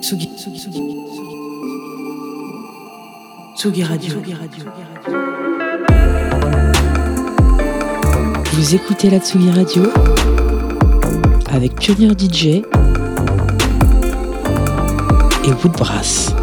Tsugi, Tsugi, Tsugi, Tsugi Radio. Vous écoutez la Tsugi Radio avec Pionnier DJ et Woodbrass.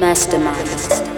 Mastermind.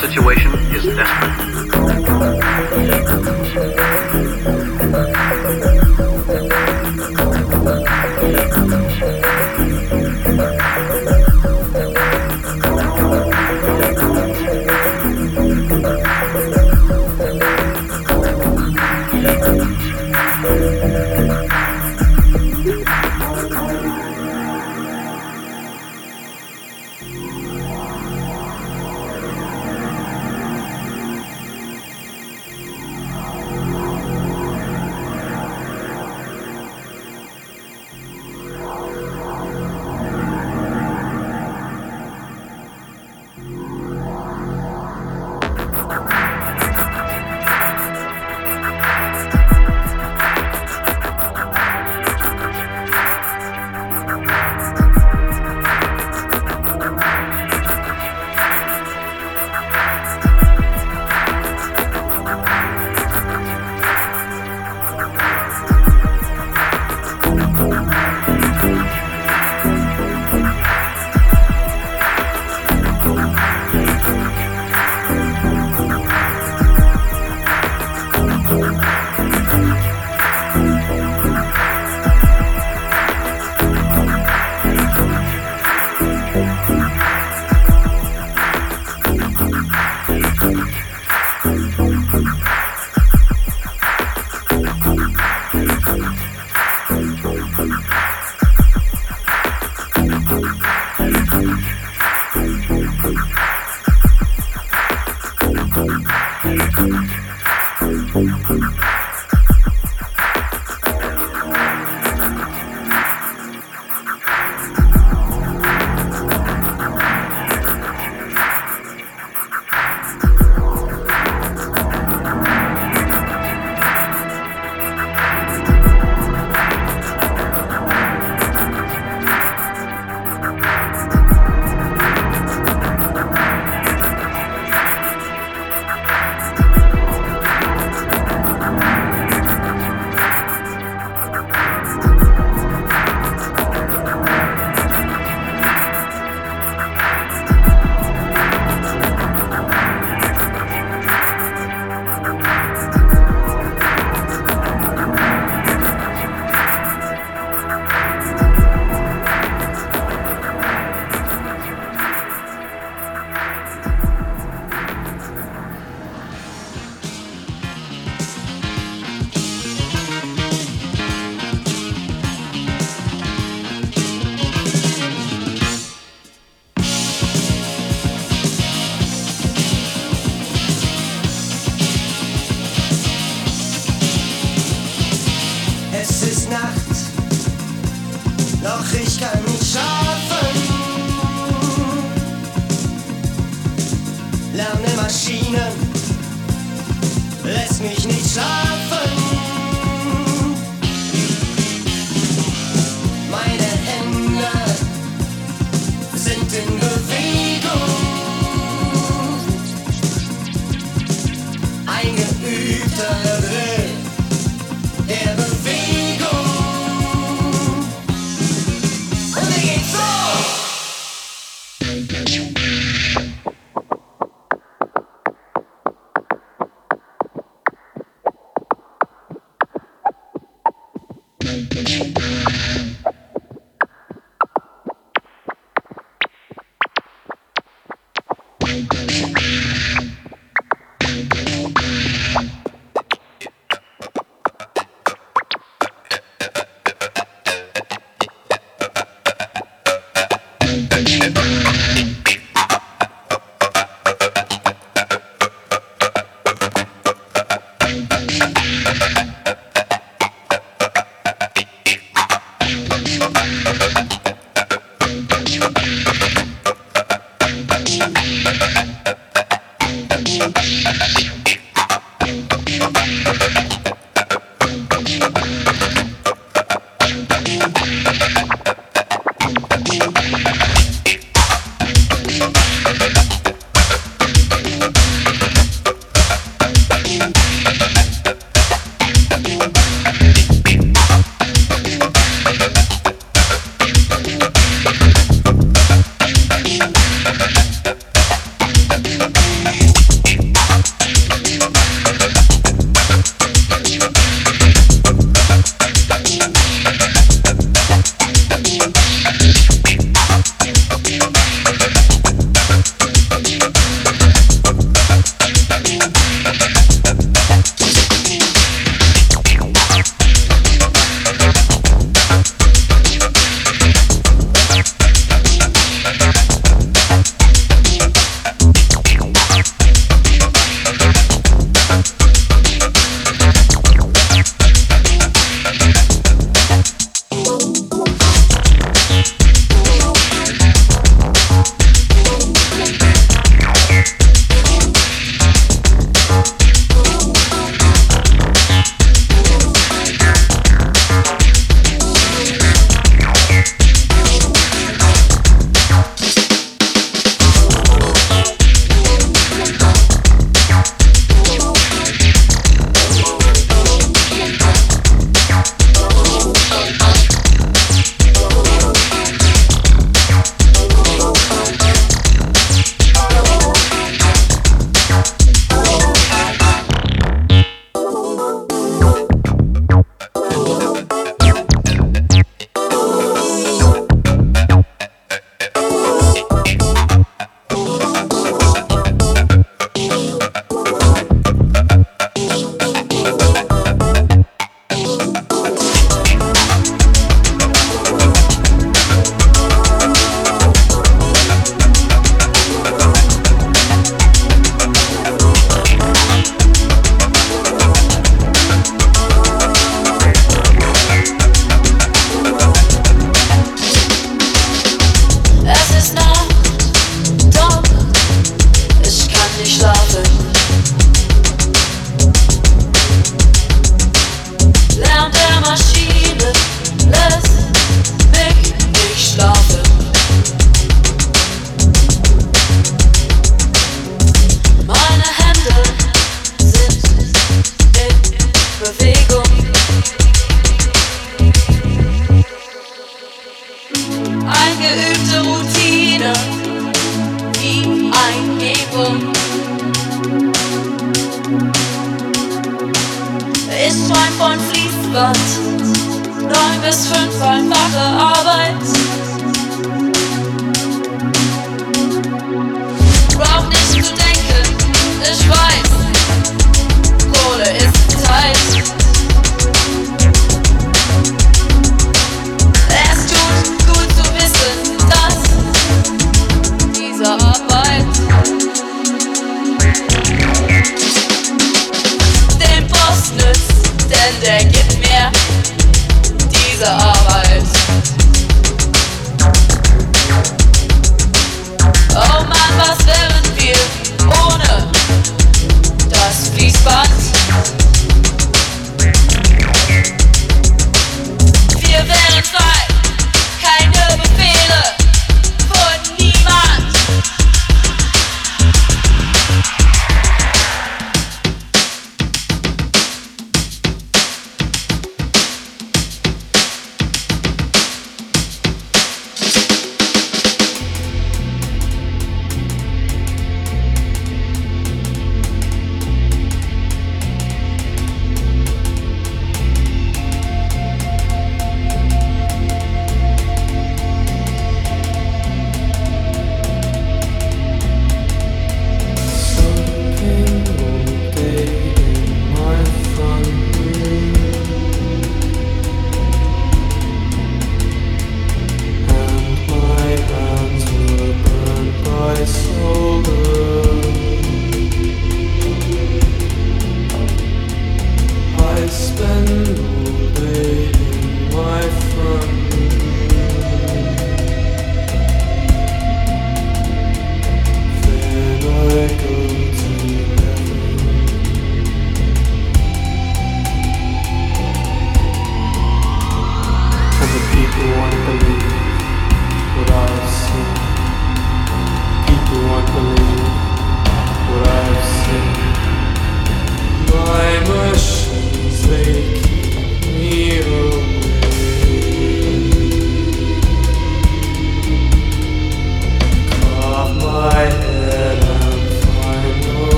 Situation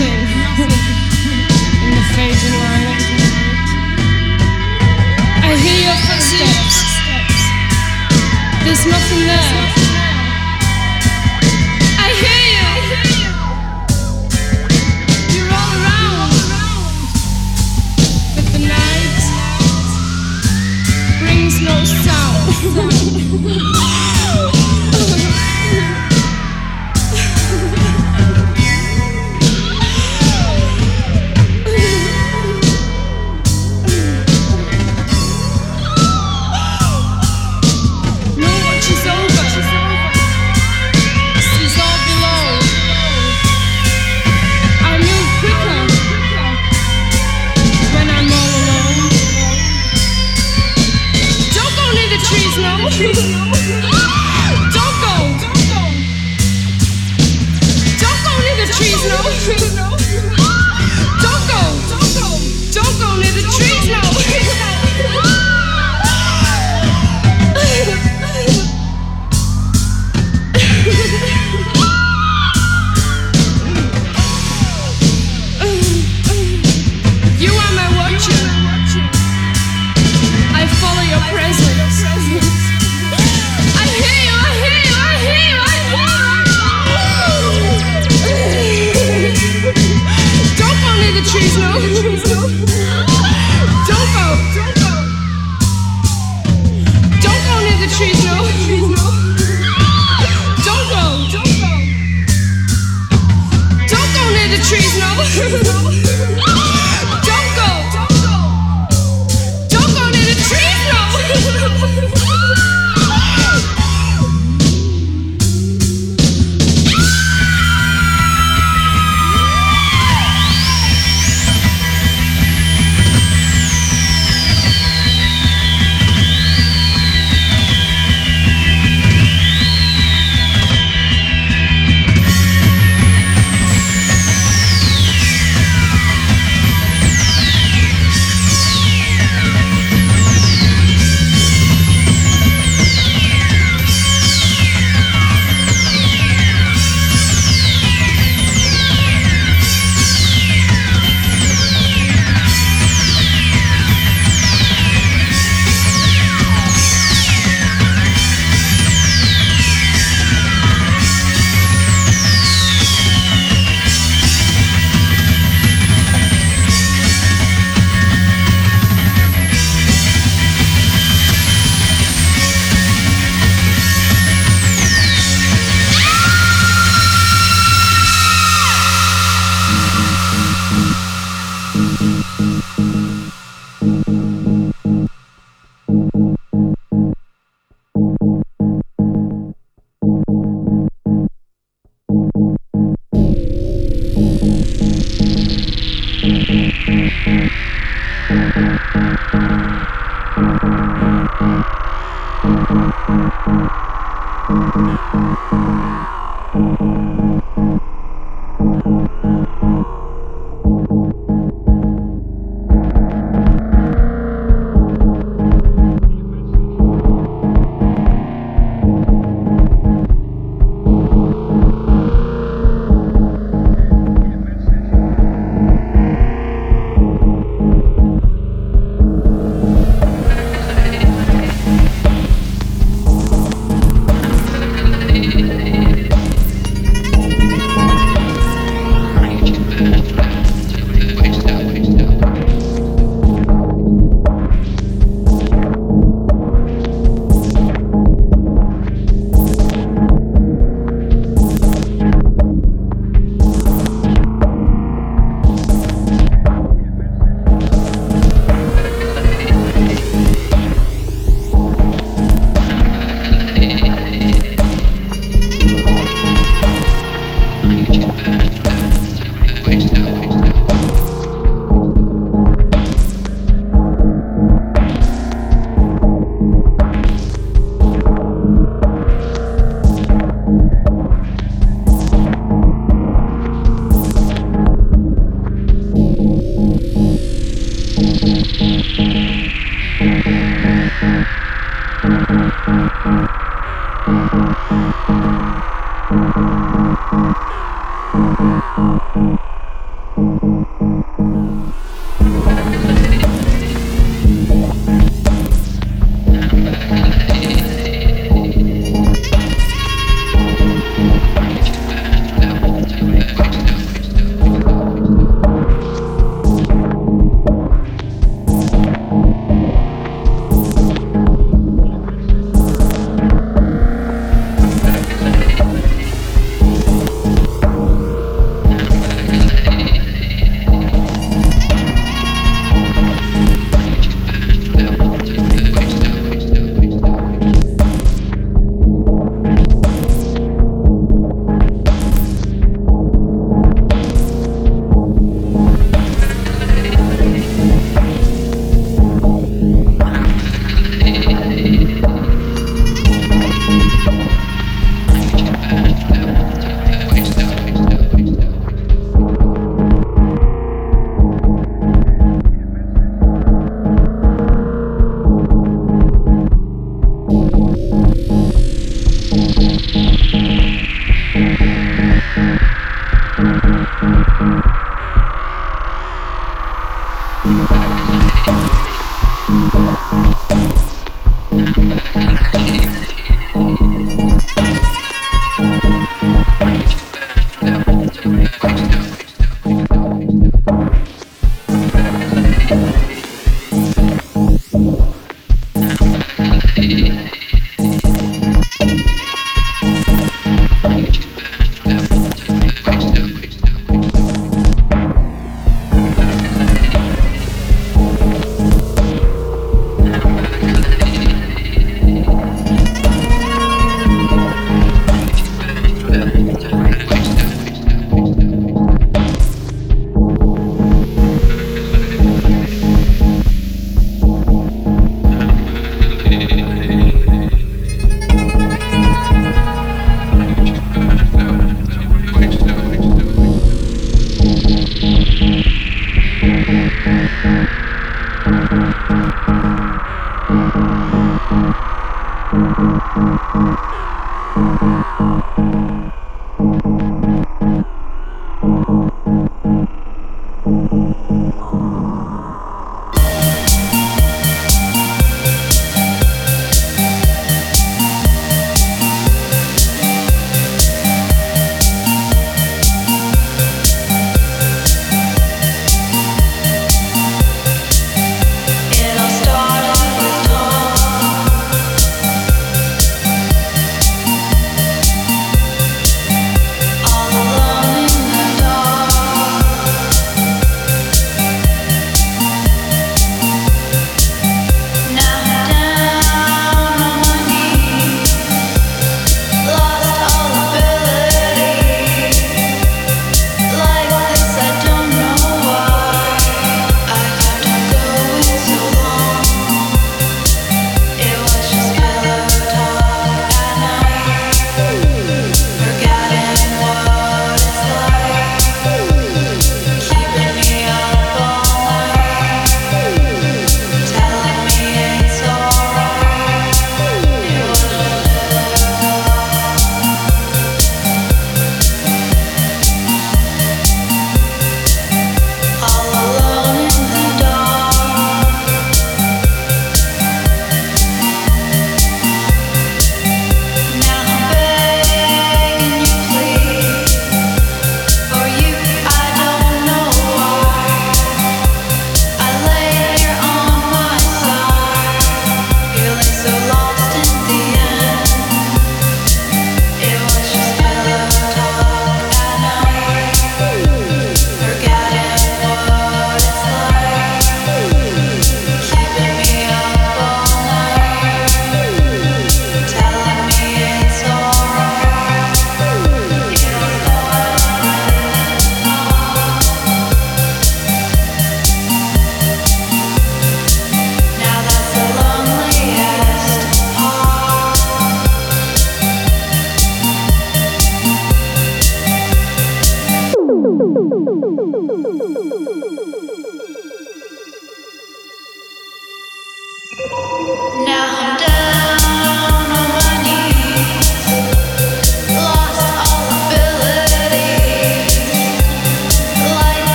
in the fading light. I hear your footsteps. There's nothing there. I hear you. You're all around, but the night brings no sound.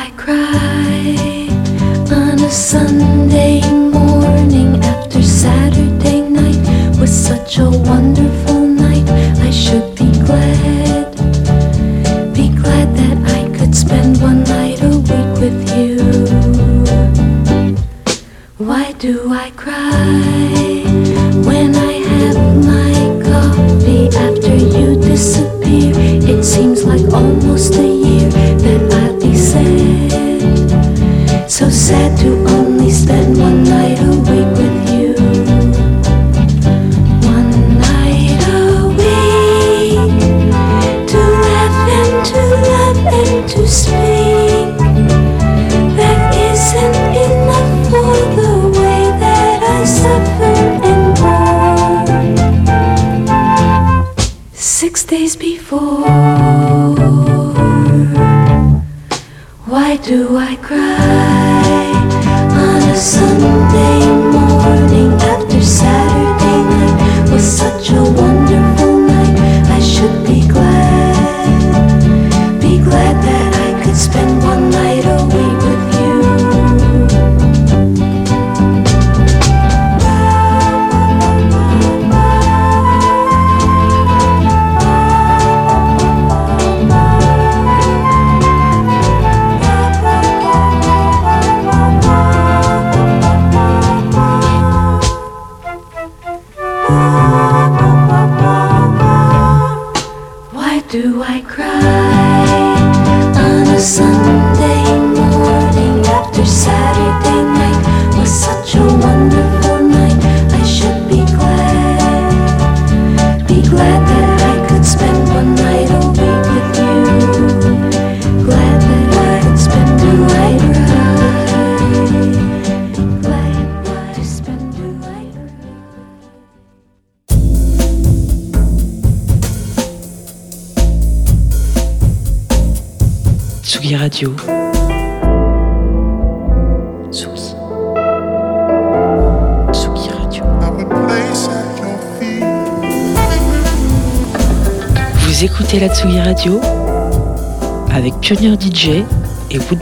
I cry on a Sunday morning after Saturday night was such a wonderful. pionnier DJ et vous